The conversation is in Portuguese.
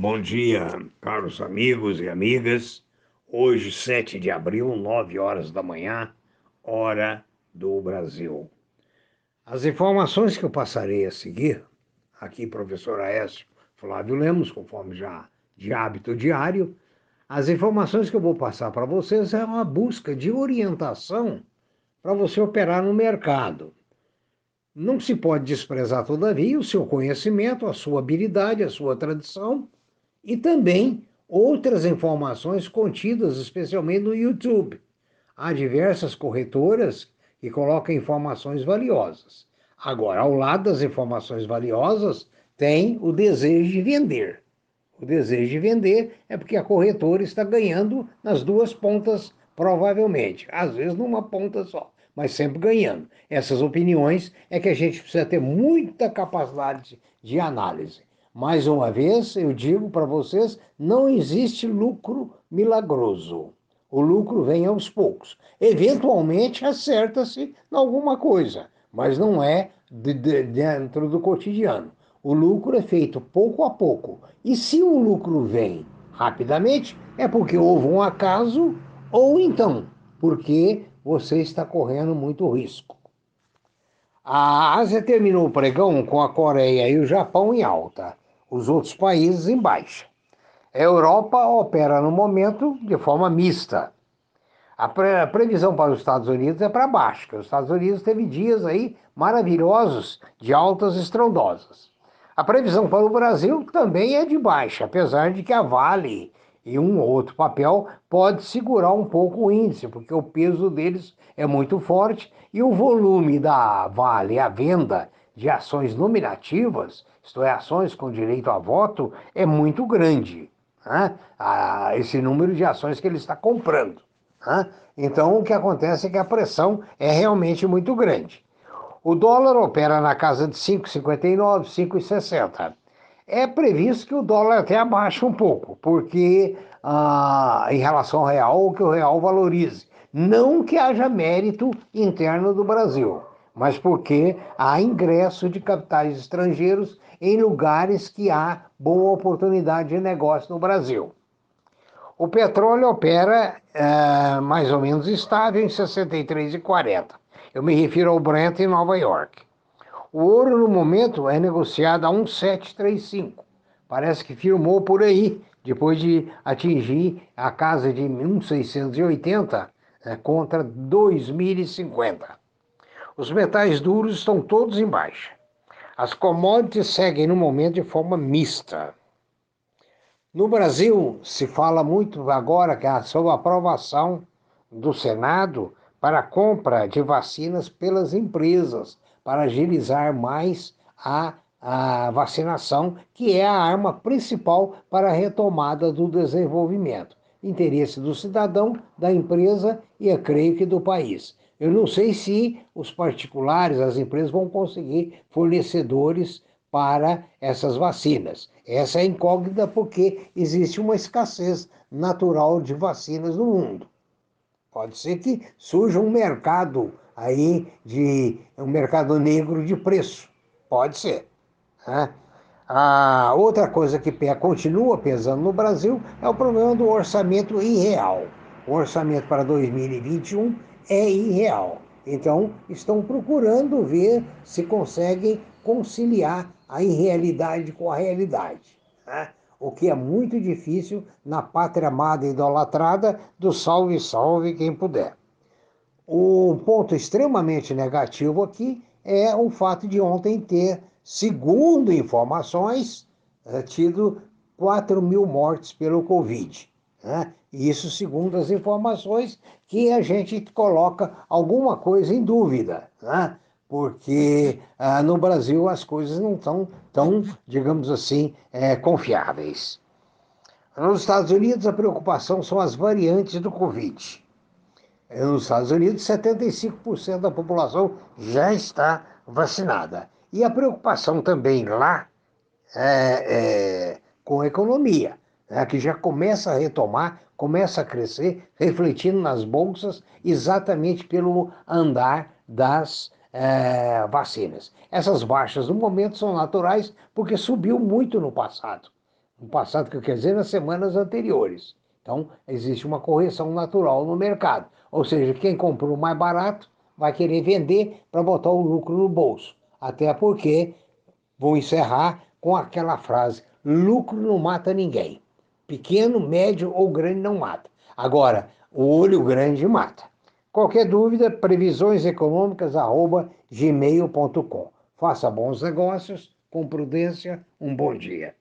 Bom dia, caros amigos e amigas. Hoje, 7 de abril, 9 horas da manhã, hora do Brasil. As informações que eu passarei a seguir, aqui, professor Aécio Flávio Lemos, conforme já de hábito diário, as informações que eu vou passar para vocês é uma busca de orientação para você operar no mercado. Não se pode desprezar, todavia, o seu conhecimento, a sua habilidade, a sua tradição e também outras informações contidas, especialmente no YouTube. Há diversas corretoras que colocam informações valiosas. Agora, ao lado das informações valiosas, tem o desejo de vender. O desejo de vender é porque a corretora está ganhando nas duas pontas, provavelmente. Às vezes numa ponta só, mas sempre ganhando. Essas opiniões é que a gente precisa ter muita capacidade de análise. Mais uma vez, eu digo para vocês: não existe lucro milagroso. O lucro vem aos poucos. Eventualmente acerta-se em alguma coisa, mas não é de, de, dentro do cotidiano. O lucro é feito pouco a pouco. E se o lucro vem rapidamente, é porque houve um acaso ou então porque você está correndo muito risco. A Ásia terminou o pregão com a Coreia e o Japão em alta, os outros países em baixa. A Europa opera no momento de forma mista. A, pre previsão para os Estados Unidos é para baixo, porque os Estados Unidos teve dias aí maravilhosos de altas estrondosas. A previsão para o Brasil também é de baixa, apesar de que a Vale e um ou outro papel pode segurar um pouco o índice, porque o peso deles é muito forte e o volume da Vale, a venda de ações nominativas, isto é, ações com direito a voto, é muito grande. Né? Esse número de ações que ele está comprando. Né? Então, o que acontece é que a pressão é realmente muito grande. O dólar opera na casa de 5,59, 5,60 é previsto que o dólar até abaixe um pouco, porque ah, em relação ao real, que o real valorize. Não que haja mérito interno do Brasil, mas porque há ingresso de capitais estrangeiros em lugares que há boa oportunidade de negócio no Brasil. O petróleo opera é, mais ou menos estável em 63,40. Eu me refiro ao Brent em Nova York. O ouro, no momento, é negociado a 1,735. Parece que firmou por aí, depois de atingir a casa de 1,680 é, contra 2.050. Os metais duros estão todos em baixa. As commodities seguem no momento de forma mista. No Brasil, se fala muito agora que sobre a aprovação do Senado para a compra de vacinas pelas empresas para agilizar mais a, a vacinação, que é a arma principal para a retomada do desenvolvimento. Interesse do cidadão, da empresa e, eu creio que do país. Eu não sei se os particulares, as empresas, vão conseguir fornecedores para essas vacinas. Essa é incógnita porque existe uma escassez natural de vacinas no mundo. Pode ser que surja um mercado aí de um mercado negro de preço. Pode ser. Né? A outra coisa que continua pesando no Brasil é o problema do orçamento irreal. O orçamento para 2021 é irreal. Então, estão procurando ver se conseguem conciliar a irrealidade com a realidade. Né? O que é muito difícil na pátria amada e idolatrada do salve, salve quem puder. O ponto extremamente negativo aqui é o fato de ontem ter, segundo informações, eh, tido 4 mil mortes pelo Covid. Né? Isso segundo as informações que a gente coloca alguma coisa em dúvida, né? porque ah, no Brasil as coisas não estão tão, digamos assim, é, confiáveis. Nos Estados Unidos, a preocupação são as variantes do Covid. Nos Estados Unidos, 75% da população já está vacinada. E a preocupação também lá é, é com a economia, né, que já começa a retomar, começa a crescer, refletindo nas bolsas exatamente pelo andar das é, vacinas. Essas baixas no momento são naturais porque subiu muito no passado. No passado, que eu quero dizer, nas semanas anteriores. Então, existe uma correção natural no mercado. Ou seja, quem comprou mais barato vai querer vender para botar o lucro no bolso. Até porque, vou encerrar com aquela frase: lucro não mata ninguém. Pequeno, médio ou grande não mata. Agora, o olho grande mata. Qualquer dúvida, previsioneseconômicas.gmail.com. Faça bons negócios, com prudência, um bom dia.